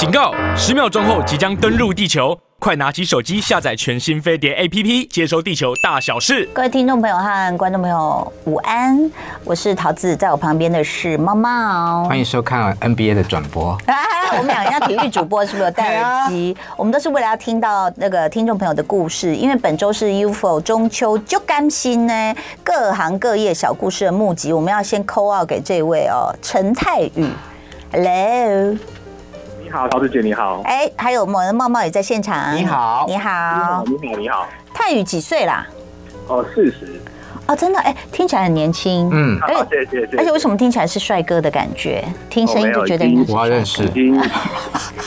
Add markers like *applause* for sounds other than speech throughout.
警告！十秒钟后即将登陆地球，快拿起手机下载全新飞碟 APP，接收地球大小事。各位听众朋友和观众朋友，午安！我是桃子，在我旁边的是猫猫。欢迎收看 NBA 的转播。啊，*laughs* 我们两个像体育主播，是不是有戴耳机？*laughs* 我们都是为了要听到那个听众朋友的故事，因为本周是 UFO 中秋就甘心呢，各行各业小故事的募集，我们要先 call out 给这位哦，陈泰宇。Hello，你好，桃子姐，你好。哎，还有我们的茂茂也在现场。你好，你好，你好，你好。泰宇几岁啦？哦，四十。哦，真的，哎，听起来很年轻。嗯，而且谢谢谢谢。而且为什么听起来是帅哥的感觉？听声音就觉得你我认识，已经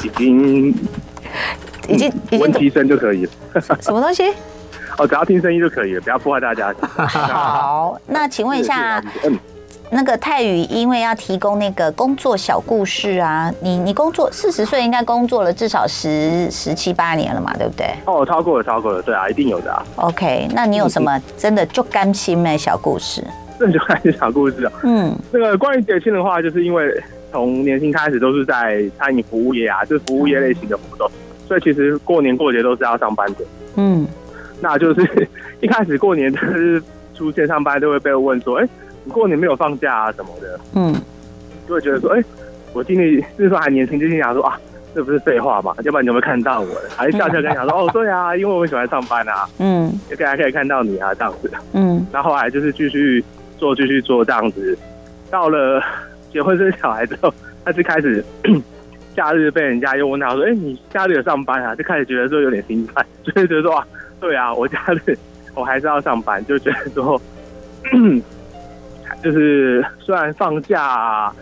已经已经已经闻其声就可以了。什么东西？哦，只要听声音就可以了，不要破坏大家。*laughs* 好，那请问一下。那个泰宇，因为要提供那个工作小故事啊，你你工作四十岁应该工作了至少十十七八年了嘛，对不对？哦，超过了，超过了，对啊，一定有的啊。OK，那你有什么真的就甘心的小故事？真的就甘心小故事啊。嗯，那个关于节庆的话，就是因为从年轻开始都是在餐饮服务业啊，就是服务业类型的活动，所以其实过年过节都是要上班的。嗯，那就是 *laughs* 一开始过年就是出现上班都会被问说，哎。你过年没有放假啊什么的，嗯，就会觉得说，哎、欸，我今年那时候还年轻，就心想说啊，这不是废话嘛？要不然你有没有看到我？还笑笑跟你讲说，*laughs* 哦，对啊，因为我喜欢上班啊，嗯，就大家可以看到你啊，这样子，嗯，然后后来就是继续做，继续做这样子，到了结婚生小孩之后，他就开始 *coughs* 假日被人家又问他说，哎、欸，你假日有上班啊？就开始觉得说有点心态，就会觉得说啊，对啊，我假日我还是要上班，就觉得说。*coughs* 就是虽然放假，啊，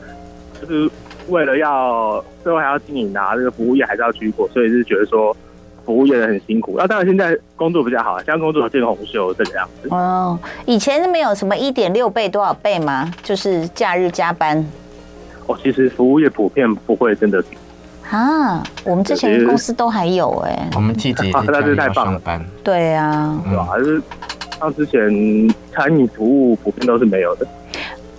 就是为了要最后还要经营啊，这个服务业还是要去过，所以是觉得说服务业很辛苦。那当然现在工作比较好，现在工作有见红袖这个样子。哦，以前是没有什么一点六倍多少倍吗？就是假日加班。哦，其实服务业普遍不会真的。啊，我们之前公司都还有哎、欸。我们季节那是太棒了。对啊，对吧？还是像之前餐饮服务普遍都是没有的。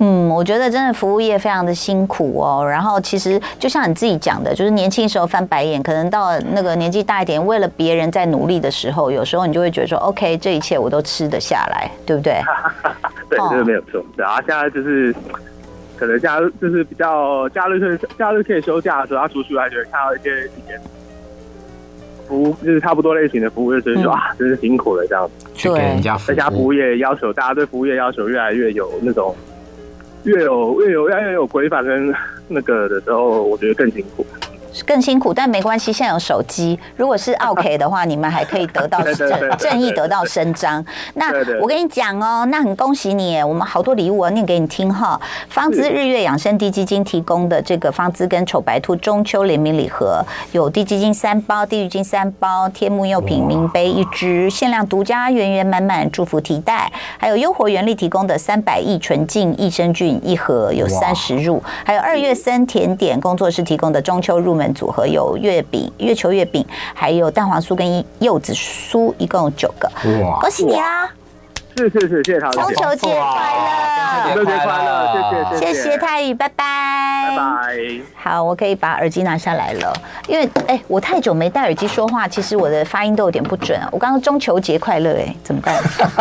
嗯，我觉得真的服务业非常的辛苦哦。然后其实就像你自己讲的，就是年轻时候翻白眼，可能到那个年纪大一点，为了别人在努力的时候，有时候你就会觉得说，OK，这一切我都吃得下来，对不对？*laughs* 对，这个没有错。然后现在就是可能假日就是比较假日可以假日可以休假的时候，他出去还觉得看到一些一些服务就是差不多类型的服务业，所以说啊，真是辛苦了这样子。去给人家服务业要求，大家对服务业要求越来越有那种。越有越有越有规范跟那个的时候，我觉得更辛苦。更辛苦，但没关系。现在有手机，如果是 *laughs* OK 的话，你们还可以得到 *laughs* 正正义得到伸张。那我跟你讲哦，那很恭喜你，我们好多礼物啊，念给你听哈。方姿日月养生低基金提供的这个方姿跟丑白兔中秋联名礼盒，有低基金三包，地狱金三包，天目柚品名杯一支，限量独家圆圆满满祝福提袋，还有优活原力提供的三百亿纯净益生菌一盒，有三十入，还有二月森甜点工作室提供的中秋入门。组合有月饼、月球月饼，还有蛋黄酥跟柚子酥，一共有九个。哇！恭喜你啊！是是是，谢谢他。中秋节快乐！中秋节快乐！谢谢谢谢，谢谢泰宇，拜拜拜拜。好，我可以把耳机拿下来了，因为哎、欸，我太久没戴耳机说话，其实我的发音都有点不准啊。我刚刚中秋节快乐，哎，怎么办？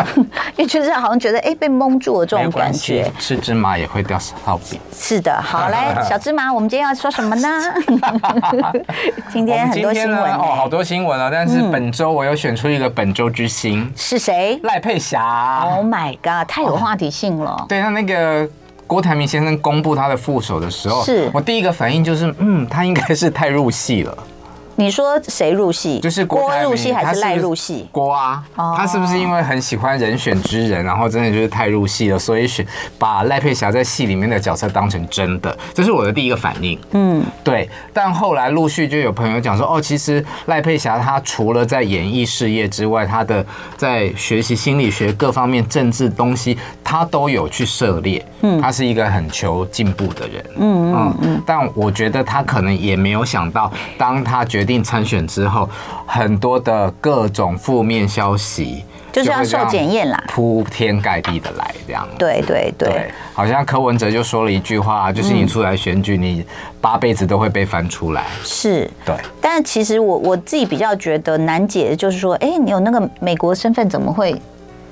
*laughs* 因为就是好像觉得哎、欸、被蒙住了这种感觉。吃芝麻也会掉烧饼。是的，好来，小芝麻，我们今天要说什么呢？*laughs* 今天很多新闻、欸、哦，好多新闻啊！但是本周我有选出一个本周之星，嗯、是谁？赖佩霞。Oh my god！太有话题性了。哦、对，他那个郭台铭先生公布他的副手的时候，是我第一个反应就是，嗯，他应该是太入戏了。你说谁入戏？就是郭入戏还是赖入戏？郭啊，他是不是因为很喜欢人选之人，然后真的就是太入戏了，所以选把赖佩霞在戏里面的角色当成真的？这是我的第一个反应。嗯，对。但后来陆续就有朋友讲说，哦，其实赖佩霞她除了在演艺事业之外，她的在学习心理学各方面政治东西，她都有去涉猎。嗯，他是一个很求进步的人。嗯嗯嗯。但我觉得他可能也没有想到，当他决定定参选之后，很多的各种负面消息就是要受检验啦，铺天盖地的来这样。对对对，对，好像柯文哲就说了一句话，就是你出来选举，你八辈子都会被翻出来。是，对。但其实我我自己比较觉得难解的就是说，哎，你有那个美国身份，怎么会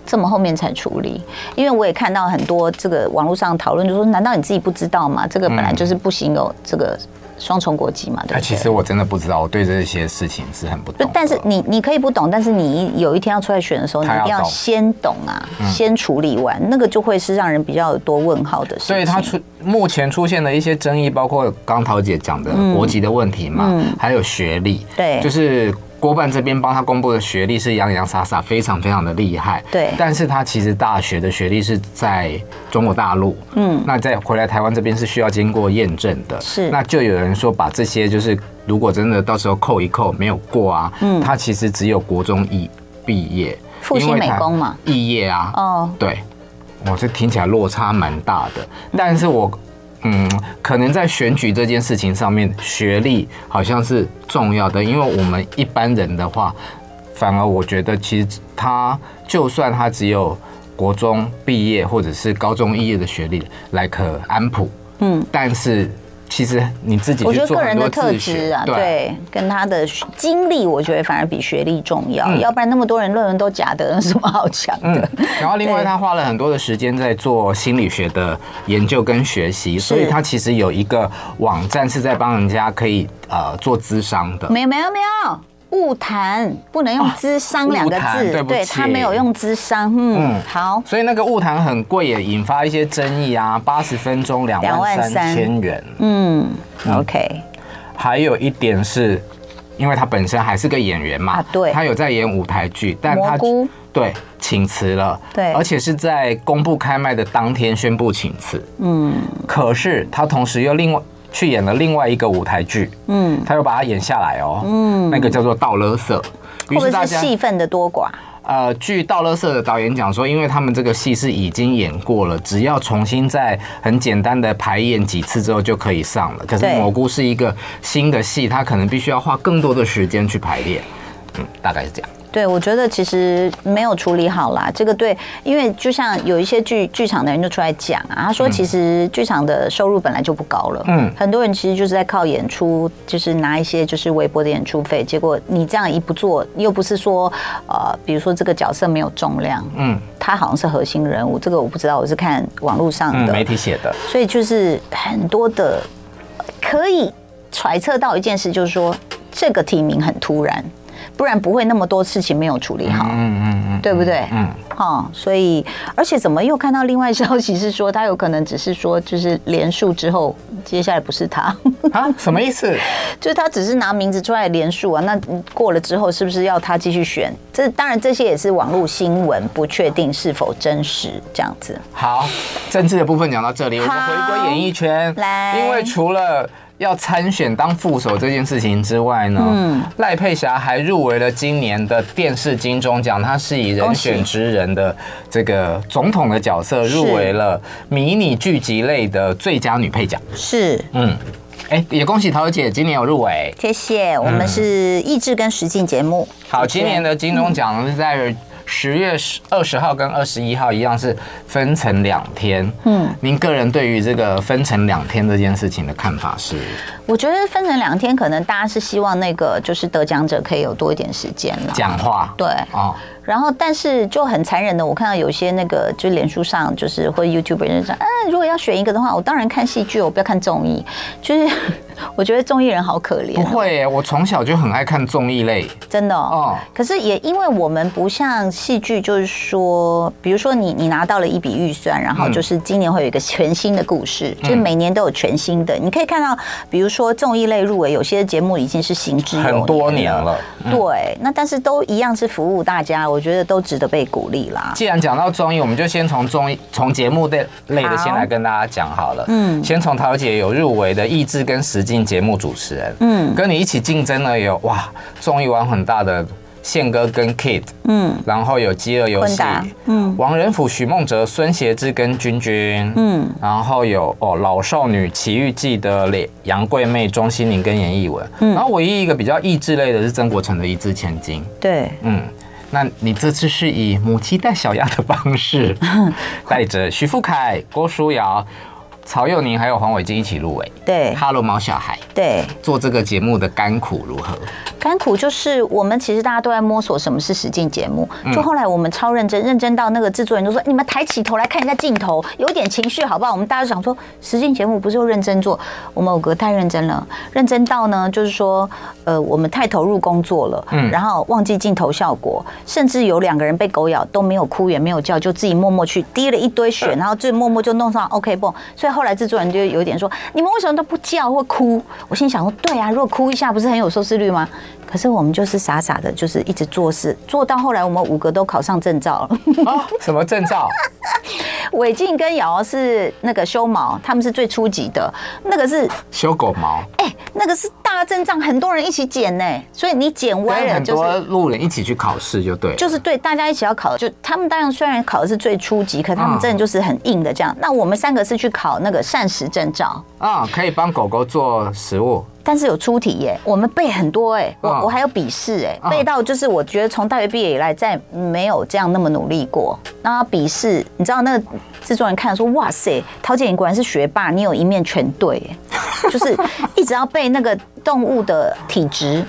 这么后面才处理？因为我也看到很多这个网络上讨论，就说难道你自己不知道吗？这个本来就是不行有这个。双重国籍嘛，对不对？其实我真的不知道，我对这些事情是很不懂。但是你你可以不懂，但是你有一天要出来选的时候，你一定要先懂啊，先处理完，那个就会是让人比较有多问号的事情。所以他出目前出现的一些争议，包括刚桃姐讲的国籍的问题嘛，还有学历，对，就是。郭办这边帮他公布的学历是洋洋洒洒，非常非常的厉害。对，但是他其实大学的学历是在中国大陆。嗯，那再回来台湾这边是需要经过验证的。是，那就有人说把这些就是如果真的到时候扣一扣没有过啊，嗯，他其实只有国中一毕业，复兴美工嘛，毕业啊。哦，对，我这听起来落差蛮大的，但是我。嗯，可能在选举这件事情上面，学历好像是重要的，因为我们一般人的话，反而我觉得其实他就算他只有国中毕业或者是高中毕业的学历，like 安普，嗯，但是。其实你自己，我觉得个人的特质啊，对，跟他的经历，我觉得反而比学历重要。要不然那么多人论文都假的，有什么好讲的？*laughs* 然后另外他花了很多的时间在做心理学的研究跟学习，所以他其实有一个网站是在帮人家可以呃做咨商的。没有没有没有。晤谈不能用资商两个字，哦、对，对他没有用资商。嗯，嗯好。所以那个晤谈很贵，也引发一些争议啊。八十分钟两万三千元。嗯，嗯，OK。还有一点是，因为他本身还是个演员嘛，啊、对，他有在演舞台剧，但他菇对请辞了，对，而且是在公布开卖的当天宣布请辞。嗯，可是他同时又另外。去演了另外一个舞台剧，嗯，他又把它演下来哦，嗯，那个叫做《倒垃圾》，会不会是戏份的多寡？呃，据《倒勒色》的导演讲说，因为他们这个戏是已经演过了，只要重新再很简单的排演几次之后就可以上了。可是蘑菇是一个新的戏，他可能必须要花更多的时间去排练，嗯，大概是这样。对，我觉得其实没有处理好啦。这个对，因为就像有一些剧剧场的人就出来讲啊，他说其实剧场的收入本来就不高了，嗯，很多人其实就是在靠演出，就是拿一些就是微薄的演出费。结果你这样一不做，又不是说呃，比如说这个角色没有重量，嗯，他好像是核心人物，这个我不知道，我是看网络上的媒体写的，所以就是很多的可以揣测到一件事，就是说这个提名很突然。不然不会那么多事情没有处理好，嗯嗯嗯，对不对？嗯，好，所以而且怎么又看到另外消息是说他有可能只是说就是连署之后，接下来不是他啊？什么意思？*laughs* 就是他只是拿名字出来连署啊，那过了之后是不是要他继续选？这当然这些也是网络新闻，不确定是否真实这样子。好，政治的部分讲到这里，我们回归演艺圈来，因为除了。要参选当副手这件事情之外呢，嗯，赖佩霞还入围了今年的电视金钟奖，她是以人选之人的这个总统的角色入围了迷你剧集类的最佳女配角。是，嗯，哎，也恭喜桃姐今年有入围，谢谢。我们是益智跟实境节目。好，今年的金钟奖是在。十月十二十号跟二十一号一样是分成两天。嗯，您个人对于这个分成两天这件事情的看法是？我觉得分成两天，可能大家是希望那个就是得奖者可以有多一点时间了讲话。对，哦。然后，但是就很残忍的，我看到有些那个就脸书上就是或 YouTube 人上，嗯，如果要选一个的话，我当然看戏剧，我不要看综艺。就是 *laughs* 我觉得综艺人好可怜。不会，我从小就很爱看综艺类，真的哦。可是也因为我们不像戏剧，就是说，比如说你你拿到了一笔预算，然后就是今年会有一个全新的故事，就是每年都有全新的。你可以看到，比如说综艺类入围，有些节目已经是行之有年很多年了。对，那但是都一样是服务大家。我。我觉得都值得被鼓励啦。既然讲到综艺，我们就先从综艺、从节目的类的先来跟大家讲好了。嗯，先从桃姐有入围的益智跟实境节目主持人，嗯，跟你一起竞争的有哇，综艺玩很大的宪哥跟 Kid，嗯，然后有饥饿游戏，嗯，王仁甫、许梦哲、孙协志跟君君，嗯，然后有哦老少女奇遇记的杨贵媚、钟欣凌跟严艺文，嗯，然后唯一一个比较益智类的是曾国城的一字千金，对，嗯。那你这次是以母鸡带小鸭的方式，*laughs* 带着徐富凯、郭书瑶。曹佑宁还有黄伟晋一起入围，对，Hello 毛小孩，对，做这个节目的甘苦如何？甘苦就是我们其实大家都在摸索什么是实境节目，就后来我们超认真，认真到那个制作人都说：“你们抬起头来看一下镜头，有点情绪好不好？”我们大家就想说，实境节目不是就认真做？我们五个太认真了，认真到呢，就是说，呃，我们太投入工作了，嗯，然后忘记镜头效果，甚至有两个人被狗咬都没有哭也没有叫，就自己默默去滴了一堆血，然后就默默就弄上 OK 绷，所以。后来制作人就有点说：“你们为什么都不叫或哭？”我心想说：“对啊，如果哭一下，不是很有收视率吗？”可是我们就是傻傻的，就是一直做事，做到后来我们五个都考上证照了。啊，什么证照？*laughs* 伟静跟瑶瑶是那个修毛，他们是最初级的，那个是修狗毛。哎、欸，那个是大阵仗，很多人一起剪呢，所以你剪歪了，就是很多路人一起去考试就对，就是对，大家一起要考，就他们当然虽然考的是最初级，可他们真的就是很硬的这样。那我们三个是去考那个膳食证照啊，可以帮狗狗做食物。但是有出题耶，我们背很多哎，我我还有笔试哎，背到就是我觉得从大学毕业以来再没有这样那么努力过。然后笔试，你知道那个制作人看说，哇塞，陶姐你果然是学霸，你有一面全对，就是一直要背那个动物的体质，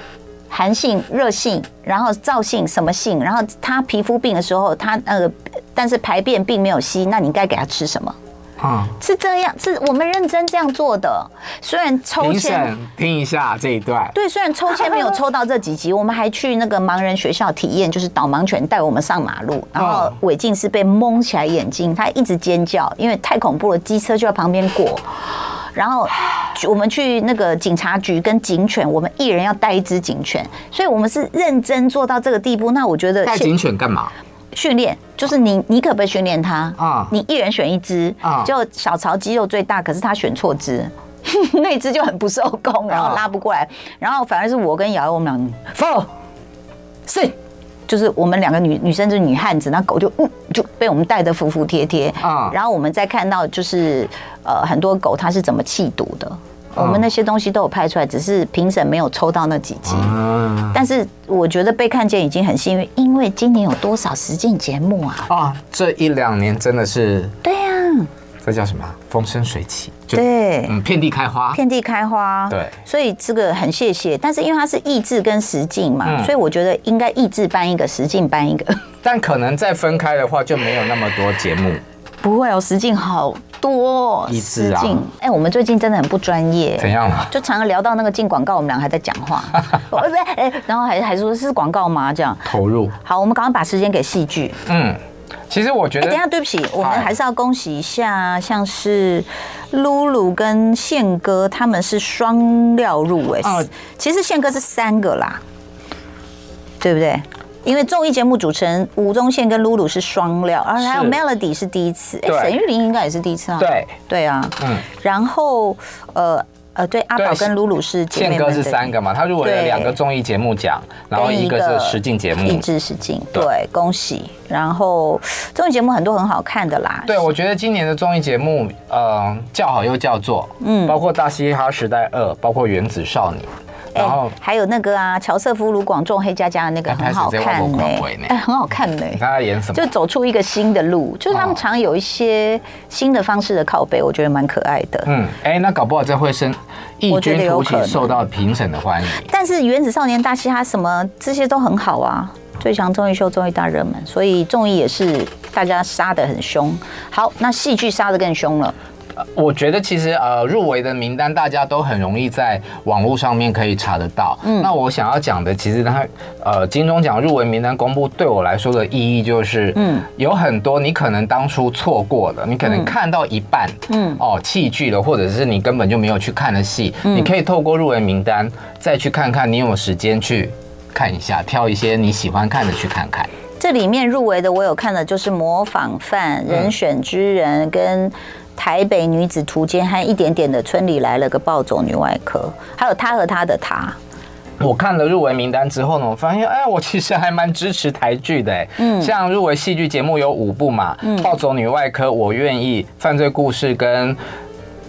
寒性、热性，然后燥性什么性，然后他皮肤病的时候，它呃，但是排便并没有稀，那你该给他吃什么？啊，是这样，是我们认真这样做的。虽然抽签，听一下这一段。对，虽然抽签没有抽到这几集，我们还去那个盲人学校体验，就是导盲犬带我们上马路。然后伟静是被蒙起来眼睛，他一直尖叫，因为太恐怖了，机车就在旁边过。然后我们去那个警察局跟警犬，我们一人要带一只警犬，所以我们是认真做到这个地步。那我觉得带警犬干嘛？训练就是你，你可不可以训练它啊？你一人选一只啊，就小曹肌肉最大，可是他选错只，*laughs* 那只就很不受控，然后拉不过来，然后反而是我跟瑶瑶我们俩，four，是，就是我们两个女女生是女汉子，那狗就嗯就被我们带得服服帖帖啊，然后我们再看到就是呃很多狗它是怎么弃毒的。我们那些东西都有拍出来，只是评审没有抽到那几集。但是我觉得被看见已经很幸运，因为今年有多少实境节目啊？啊，这一两年真的是。对呀。这叫什么？风生水起。对。嗯，遍地开花。遍地开花。对。所以这个很谢谢，但是因为它是意志跟实境嘛，所以我觉得应该意志搬一个，实境搬一个。但可能再分开的话，就没有那么多节目。不会哦，实境好多，实境。哎、欸，我们最近真的很不专业。怎样了？就常常聊到那个进广告，我们俩还在讲话。*laughs* 不是哎，然后还还说是广告吗？这样投入。好，我们赶快把时间给戏剧。嗯，其实我觉得，等下对不起，我们还是要恭喜一下，像是露露跟宪哥他们是双料入围。哦，其实宪哥是三个啦，对不对？因为综艺节目主持人吴宗宪跟露露是双料，然后还有 Melody 是第一次，哎，沈玉琳应该也是第一次啊。对。对啊，嗯，然后呃呃，对，阿宝跟露露是宪哥是三个嘛，他入围了两个综艺节目奖，然后一个是实境节目，励志实境，对，恭喜。然后综艺节目很多很好看的啦，对，我觉得今年的综艺节目，呃，叫好又叫座，嗯，包括《大嘻哈时代二》，包括《原子少年》。然后还有那个啊，乔瑟夫、卢广仲、黑加加的那个很好看呢，哎，很好看呢。他演什么？就走出一个新的路，就是他们常有一些新的方式的靠背，我觉得蛮可爱的。嗯，哎，那搞不好这会生异军突起，受到评审的欢迎。但是《原子少年》、大嘻哈什么这些都很好啊，最强综艺秀、综艺大热门，所以综艺也是大家杀的很凶。好，那戏剧杀的更凶了。我觉得其实呃入围的名单大家都很容易在网络上面可以查得到。嗯，那我想要讲的其实它呃金钟奖入围名单公布对我来说的意义就是，嗯，有很多你可能当初错过了，你可能看到一半，嗯，哦弃剧了，或者是你根本就没有去看的戏，你可以透过入围名单再去看看，你有时间去看一下，挑一些你喜欢看的去看看。这里面入围的我有看的就是模仿犯、人选之人跟。台北女子图鉴和一点点的村里来了个暴走女外科，还有他和他的他。我看了入围名单之后呢，我发现，哎，我其实还蛮支持台剧的，嗯，像入围戏剧节目有五部嘛，嗯，暴走女外科、我愿意、犯罪故事跟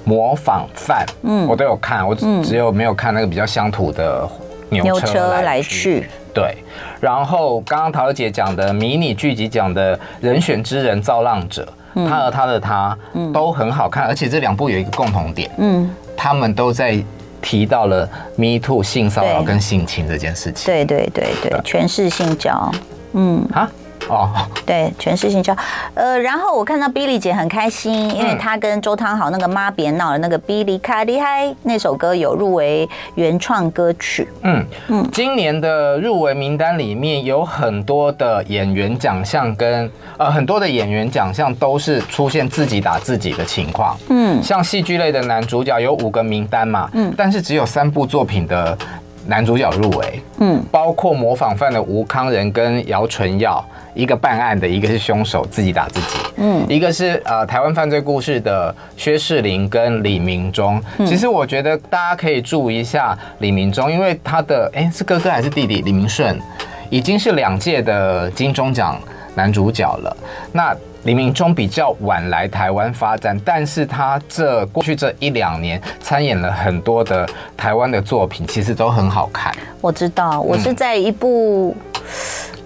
模仿犯，嗯，我都有看，我只有没有看那个比较乡土的牛车来去。对。然后刚刚桃儿姐讲的迷你剧集讲的人选之人造浪者，嗯、他和他的他，嗯、都很好看，而且这两部有一个共同点，嗯，他们都在提到了 Me Too 性骚扰跟性侵这件事情。对对对对，全是性交，嗯。啊。哦，对，全是性交，呃，然后我看到 Billy 姐很开心，因为她跟周汤豪那个妈别闹了那个 Billy 卡厉害那首歌有入围原创歌曲。嗯嗯，今年的入围名单里面有很多的演员奖项跟呃很多的演员奖项都是出现自己打自己的情况。嗯，像戏剧类的男主角有五个名单嘛，嗯，但是只有三部作品的男主角入围。嗯，包括模仿犯的吴康仁跟姚淳耀。一个办案的，一个是凶手自己打自己，嗯，一个是呃台湾犯罪故事的薛仕凌跟李明忠。其实我觉得大家可以注意一下李明忠，因为他的哎是哥哥还是弟弟李明顺，已经是两届的金钟奖男主角了。那李明忠比较晚来台湾发展，但是他这过去这一两年参演了很多的台湾的作品，其实都很好看。我知道，我是在一部。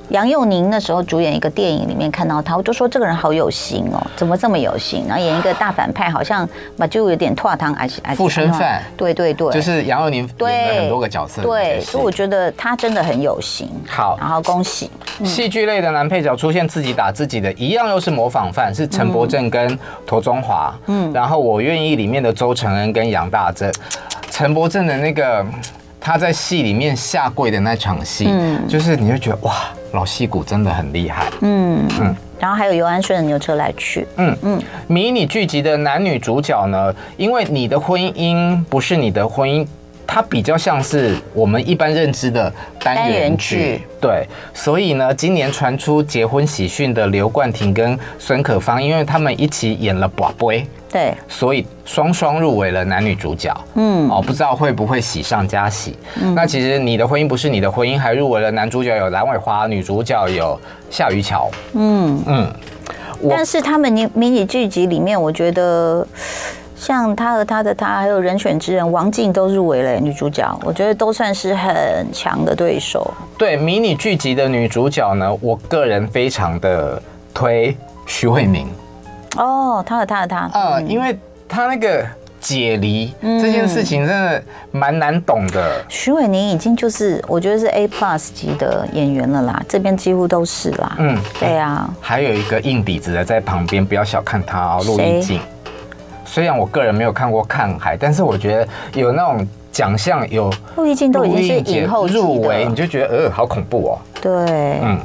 杨佑宁那时候主演一个电影里面看到他，我就说这个人好有型哦，怎么这么有型？然后演一个大反派，好像嘛就有点拓汤，而且 *laughs* 附身犯，对对对，就是杨佑宁演了很多个角色，对，所以我觉得他真的很有型。好，然后恭喜。戏剧类的男配角出现自己打自己的，一样又是模仿犯，是陈柏正跟陀中华。嗯，然后我愿意里面的周承恩跟杨大正，陈柏正的那个。他在戏里面下跪的那场戏，嗯，就是你会觉得哇，老戏骨真的很厉害，嗯。嗯。然后还有尤安顺的牛车来去，嗯。嗯。迷你剧集的男女主角呢，因为你的婚姻不是你的婚姻，它比较像是我们一般认知的单元剧，对。所以呢，今年传出结婚喜讯的刘冠廷跟孙可芳，因为他们一起演了《宝贝》。对，所以双双入围了男女主角。嗯，哦，不知道会不会喜上加喜。嗯，那其实你的婚姻不是你的婚姻，还入围了男主角有蓝伟华，女主角有夏于乔。嗯嗯，但是他们迷迷你剧集里面，我觉得像他和他的他，还有人选之人王静都入围了女主角，我觉得都算是很强的对手。对，迷你剧集的女主角呢，我个人非常的推徐慧宁。哦，他和他的他，嗯，因为他那个解离这件事情真的蛮难懂的。徐伟宁已经就是我觉得是 A plus 级的演员了啦，这边几乎都是啦。嗯，对啊。还有一个硬底子的在旁边，不要小看他哦，陆毅静。虽然我个人没有看过《看海》，但是我觉得有那种奖项有陆毅静都已经是影后入围，你就觉得呃好恐怖哦。对，嗯，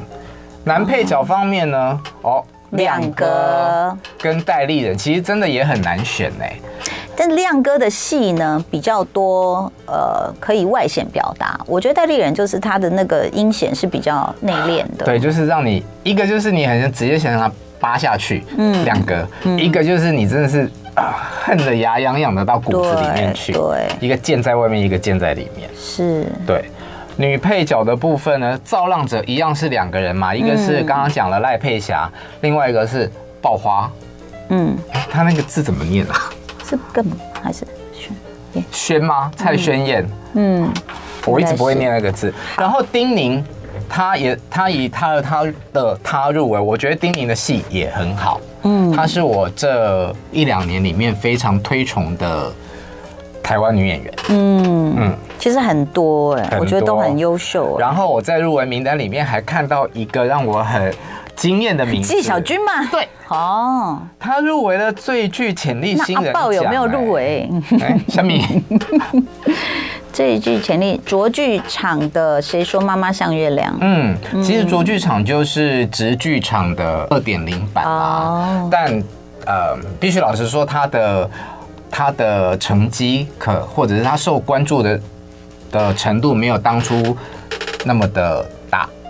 男配角方面呢，哦。亮哥跟戴立人其实真的也很难选呢。但亮哥的戏呢比较多，呃，可以外显表达。我觉得戴立人就是他的那个阴险是比较内敛的。对，就是让你一个就是你很直接想让他扒下去，嗯，两个；一个就是你真的是啊恨得牙痒痒的到骨子里面去。对，一个剑在外面，一个剑在里面。是，对。女配角的部分呢，造浪者一样是两个人嘛，一个是刚刚讲了赖佩霞，另外一个是爆花。嗯，他那个字怎么念啊？是更还是轩？轩吗？蔡轩燕。嗯，我一直不会念那个字。然后丁宁，他也他以他的他的他入围，我觉得丁宁的戏也很好。嗯，他是我这一两年里面非常推崇的。台湾女演员，嗯嗯，其实很多哎，我觉得都很优秀。然后我在入围名单里面还看到一个让我很惊艳的名字，纪晓君嘛，对，哦，他入围了最具潜力新人奖。阿爆有没有入围？小米，*laughs* 最具潜力卓剧场的谁说妈妈像月亮？嗯，其实卓剧场就是直剧场的二点零版啦，但呃，必须老实说，他的。他的成绩可，或者是他受关注的的程度没有当初那么的大，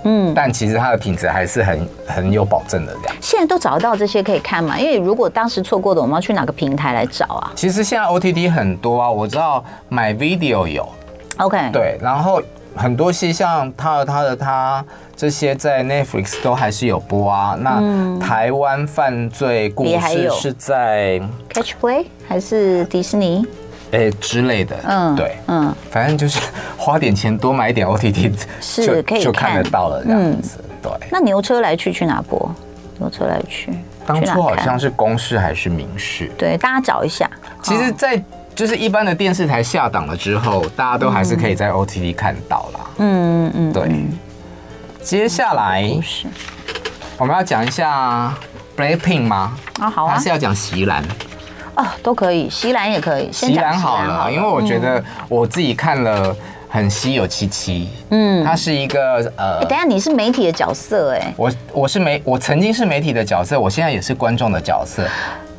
嗯，但其实它的品质还是很很有保证的这样。现在都找得到这些可以看吗？因为如果当时错过的，我们要去哪个平台来找啊？其实现在 OTT 很多啊，我知道 MyVideo 有，OK，对，然后很多戏像他的他的他。这些在 Netflix 都还是有播啊。那台湾犯罪故事是在 Catch Play 还是迪士尼？诶之类的，嗯，对，嗯，反正就是花点钱多买一点 OTT 是可以就看得到了这样子，对。那牛车来去去哪播？牛车来去，当初好像是公视还是民视？对，大家找一下。其实，在就是一般的电视台下档了之后，大家都还是可以在 OTT 看到啦。嗯嗯嗯，对。接下来我们要讲一下 Blackpink 吗？啊，好啊。还是要讲席兰？哦，都可以，席兰也可以。席兰好了，因为我觉得我自己看了很稀有七七。嗯，他是一个呃，等下你是媒体的角色哎，我我是媒，我曾经是媒体的角色，我现在也是观众的角色。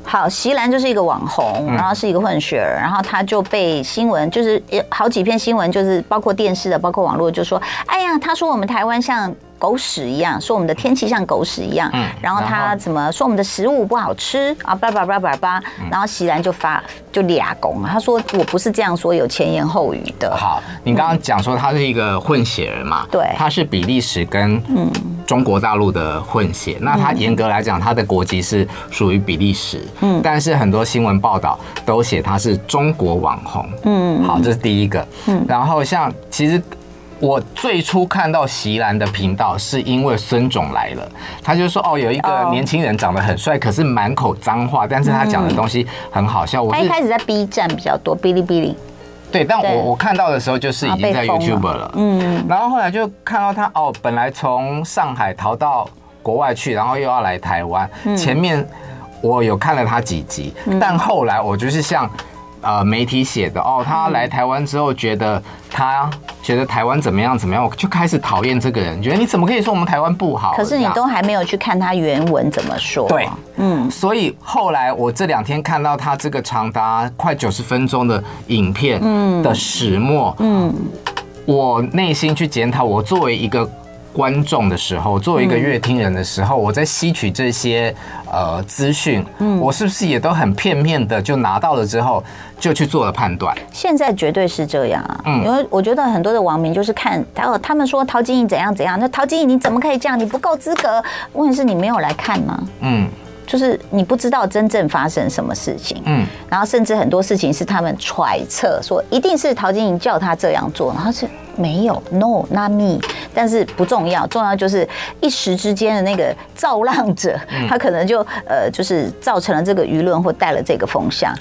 好，席兰就是一个网红，然后是一个混血儿，然后他就被新闻，就是好几篇新闻，就是包括电视的，包括网络，就说，哎呀，他说我们台湾像。狗屎一样，说我们的天气像狗屎一样，嗯，然后他怎么说我们的食物不好吃啊？叭叭叭叭叭，然后席然就发就俩公，他说我不是这样说，有前言后语的。好，你刚刚讲说他是一个混血人嘛？对，他是比利时跟嗯中国大陆的混血，那他严格来讲，他的国籍是属于比利时，嗯，但是很多新闻报道都写他是中国网红，嗯，好，这是第一个，嗯，然后像其实。我最初看到席兰的频道，是因为孙总来了，他就说哦，有一个年轻人长得很帅，可是满口脏话，但是他讲的东西很好笑。我一开始在 B 站比较多，哔哩哔哩。对，但我我看到的时候就是已经在 YouTube 了，嗯，然后后来就看到他哦，本来从上海逃到国外去，然后又要来台湾，前面我有看了他几集，但后来我就是像。呃，媒体写的哦，他来台湾之后，觉得他觉得台湾怎么样怎么样，我就开始讨厌这个人，觉得你怎么可以说我们台湾不好？可是你都还没有去看他原文怎么说？对，嗯，所以后来我这两天看到他这个长达快九十分钟的影片的始末，嗯，我内心去检讨，我作为一个。观众的时候，作为一个乐听人的时候，我在吸取这些呃资讯，嗯，我是不是也都很片面的就拿到了之后就去做了判断？现在绝对是这样啊，嗯，因为我觉得很多的网民就是看，哦，他们说陶晶莹怎样怎样，那陶晶莹你怎么可以这样？你不够资格？问题是你没有来看吗？嗯。就是你不知道真正发生什么事情，嗯，然后甚至很多事情是他们揣测说一定是陶晶莹叫他这样做，然后是没有，no，not me，但是不重要，重要就是一时之间的那个造浪者，他可能就呃就是造成了这个舆论或带了这个风向。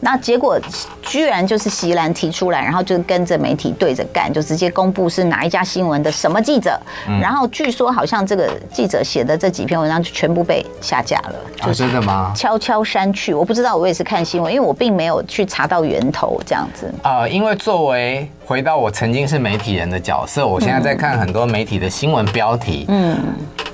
那结果居然就是席兰提出来，然后就跟着媒体对着干，就直接公布是哪一家新闻的什么记者，然后据说好像这个记者写的这几篇文章就全部被下架了，啊，真的吗？悄悄删去，我不知道，我也是看新闻，因为我并没有去查到源头这样子。呃，因为作为回到我曾经是媒体人的角色，我现在在看很多媒体的新闻标题，嗯。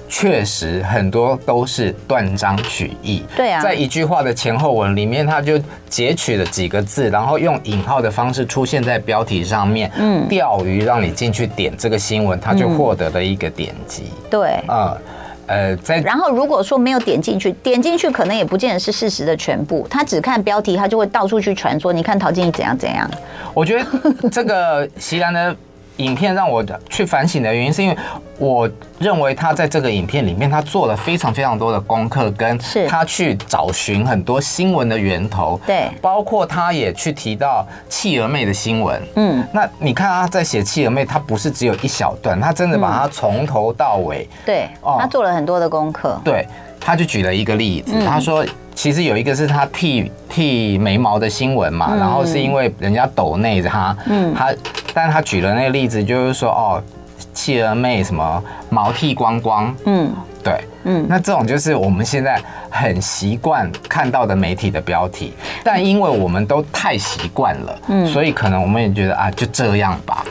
确实很多都是断章取义。对啊，在一句话的前后文里面，他就截取了几个字，然后用引号的方式出现在标题上面，嗯，钓鱼让你进去点这个新闻，他就获得了一个点击。对，嗯，呃，在然后如果说没有点进去，点进去可能也不见得是事实的全部，他只看标题，他就会到处去传说，你看陶晶莹怎样怎样。我觉得这个 *laughs* 席兰的。影片让我去反省的原因，是因为我认为他在这个影片里面，他做了非常非常多的功课，跟他去找寻很多新闻的源头，对，包括他也去提到企鹅妹的新闻，嗯，那你看他在写企鹅妹，他不是只有一小段，他真的把它从头到尾，对，他做了很多的功课，对，他就举了一个例子，他说。其实有一个是他剃剃眉毛的新闻嘛，然后是因为人家抖内他，嗯，他，但他举了那个例子，就是说哦，企鹅妹什么毛剃光光，嗯，对，嗯，那这种就是我们现在很习惯看到的媒体的标题，但因为我们都太习惯了，嗯，所以可能我们也觉得啊，就这样吧。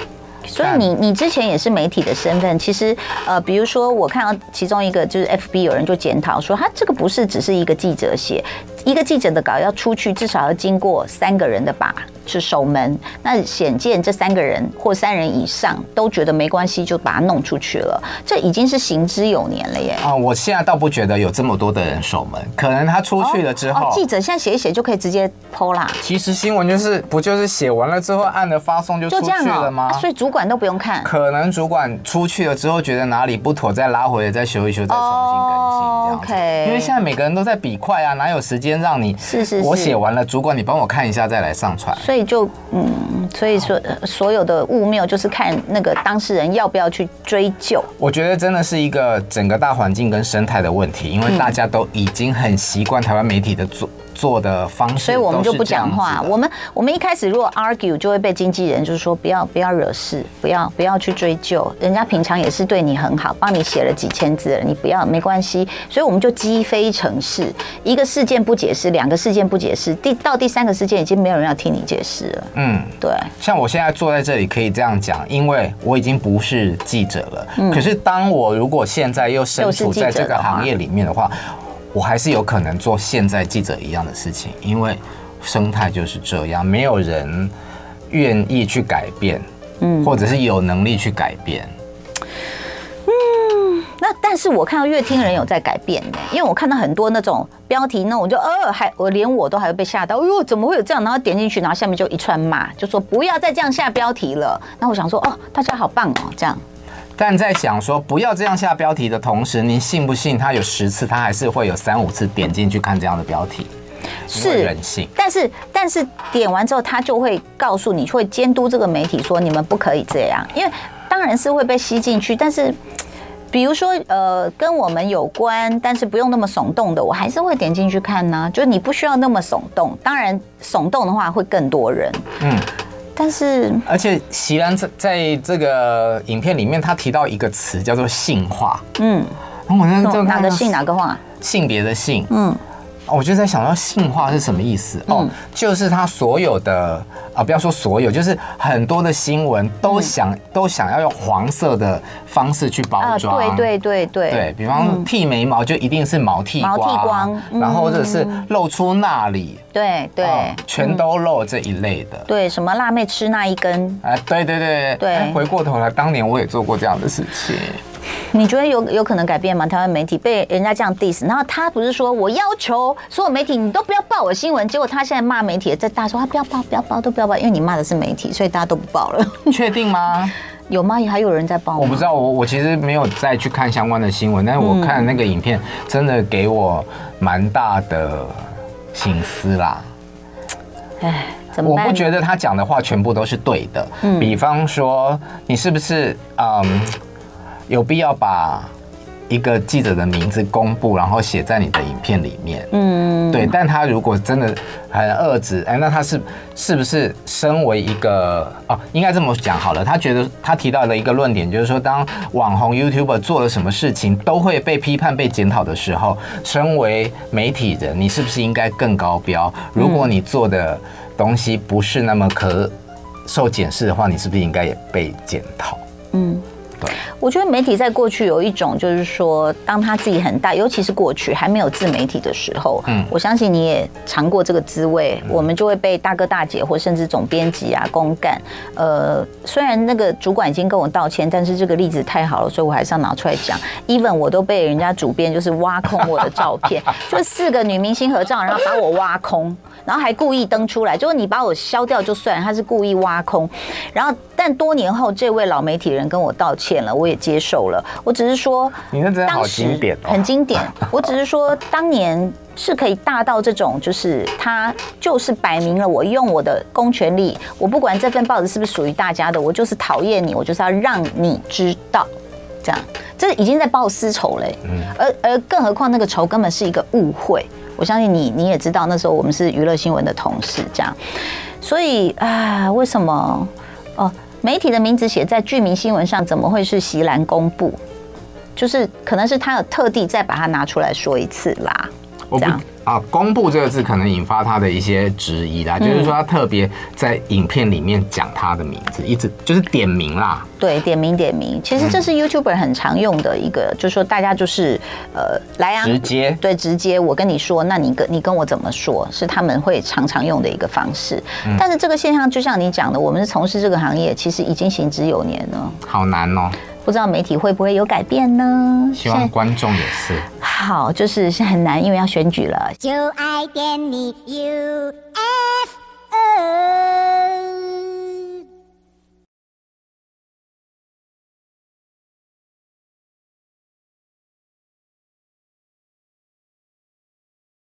所以你你之前也是媒体的身份，其实呃，比如说我看到其中一个就是 FB 有人就检讨说，他这个不是只是一个记者写，一个记者的稿要出去，至少要经过三个人的把。是守门，那显见这三个人或三人以上都觉得没关系，就把他弄出去了。这已经是行之有年了耶。啊，我现在倒不觉得有这么多的人守门，可能他出去了之后，哦哦、记者现在写一写就可以直接 po 啦。其实新闻就是不就是写完了之后按了发送就出去了吗？啊、所以主管都不用看。可能主管出去了之后觉得哪里不妥，再拉回来再修一修，再重新更新这样子。OK，因为现在每个人都在比快啊，哪有时间让你？是是是。我写完了，主管你帮我看一下再来上传。以就嗯，所以说所有的误谬就是看那个当事人要不要去追究。我觉得真的是一个整个大环境跟生态的问题，因为大家都已经很习惯台湾媒体的做。做的方式，所以我们就不讲话。我们我们一开始如果 argue，就会被经纪人就是说不要不要惹事，不要不要去追究。人家平常也是对你很好，帮你写了几千字了，你不要没关系。所以我们就积非成是，一个事件不解释，两个事件不解释，第到第三个事件已经没有人要听你解释了。嗯，对。像我现在坐在这里可以这样讲，因为我已经不是记者了。嗯。可是当我如果现在又身处在这个行业里面的话。我还是有可能做现在记者一样的事情，因为生态就是这样，没有人愿意去改变，嗯，或者是有能力去改变。嗯，那但是我看到乐听人有在改变呢，因为我看到很多那种标题，那我就呃，还我连我都还会被吓到，哎呦，怎么会有这样？然后点进去，然后下面就一串骂，就说不要再这样下标题了。那我想说，哦，大家好棒哦，这样。但在想说不要这样下标题的同时，您信不信他有十次，他还是会有三五次点进去看这样的标题？是人性。但是但是点完之后，他就会告诉你，会监督这个媒体说你们不可以这样，因为当然是。会被吸进去。但是比如说呃跟我们有关，但是不用那么耸动的，我还是。会点进去看呢、啊。就是。你不需要那么耸动，当然耸动的话会更多人。嗯。但是，而且席兰在在这个影片里面，他提到一个词叫做性化。嗯，然后我那哪个性哪个化？性别的性。嗯。我就在想到性化是什么意思。哦，就是他所有的啊，不要说所有，就是很多的新闻都想都想要用黄色的方式去包装，对对对对，对，比方剃眉毛就一定是毛剃光，毛剃光，然后或者是露出那里，对对，全都露这一类的，对，什么辣妹吃那一根，哎，对对对对，回过头来，当年我也做过这样的事情。*laughs* 你觉得有有可能改变吗？台湾媒体被人家这样 diss，然后他不是说我要求所有媒体你都不要报我新闻，结果他现在骂媒体在大说他不要报，不要报，都不要报，因为你骂的是媒体，所以大家都不报了。你确定吗？*laughs* 有吗？还有人在报吗？我不知道，我我其实没有再去看相关的新闻，但是我看那个影片真的给我蛮大的心思啦。哎，我不觉得他讲的话全部都是对的。嗯，比方说你是不是嗯？有必要把一个记者的名字公布，然后写在你的影片里面？嗯，对。但他如果真的很遏制，哎，那他是是不是身为一个哦，应该这么讲好了。他觉得他提到了一个论点，就是说，当网红 YouTuber 做了什么事情都会被批判、被检讨的时候，身为媒体人，你是不是应该更高标？如果你做的东西不是那么可受检视的话，你是不是应该也被检讨？嗯。我觉得媒体在过去有一种，就是说，当他自己很大，尤其是过去还没有自媒体的时候，嗯，我相信你也尝过这个滋味。我们就会被大哥大姐或甚至总编辑啊公干。呃，虽然那个主管已经跟我道歉，但是这个例子太好了，所以我还是要拿出来讲。Even 我都被人家主编就是挖空我的照片，*laughs* 就四个女明星合照，然后把我挖空。然后还故意登出来，就是你把我消掉就算，他是故意挖空。然后，但多年后，这位老媒体人跟我道歉了，我也接受了。我只是说，你那真的好经典哦，很经典。我只是说，当年是可以大到这种，就是他就是摆明了，我用我的公权力，我不管这份报纸是不是属于大家的，我就是讨厌你，我就是要让你知道，这样，这已经在报私仇嘞。嗯，而而更何况那个仇根本是一个误会。我相信你，你也知道那时候我们是娱乐新闻的同事，这样，所以啊，为什么哦？媒体的名字写在剧名新闻上，怎么会是席兰公布？就是可能是他有特地再把它拿出来说一次啦，这样。啊，公布这个字可能引发他的一些质疑啦，嗯、就是说他特别在影片里面讲他的名字，一直就是点名啦。对，点名点名，其实这是 YouTuber 很常用的一个，嗯、就是说大家就是呃来啊，直接对直接，我跟你说，那你跟你跟我怎么说，是他们会常常用的一个方式。嗯、但是这个现象就像你讲的，我们是从事这个行业，其实已经行之有年了。好难哦。不知道媒体会不会有改变呢？希望观众也是。好，就是是很难，因为要选举了。就爱点你，U F O。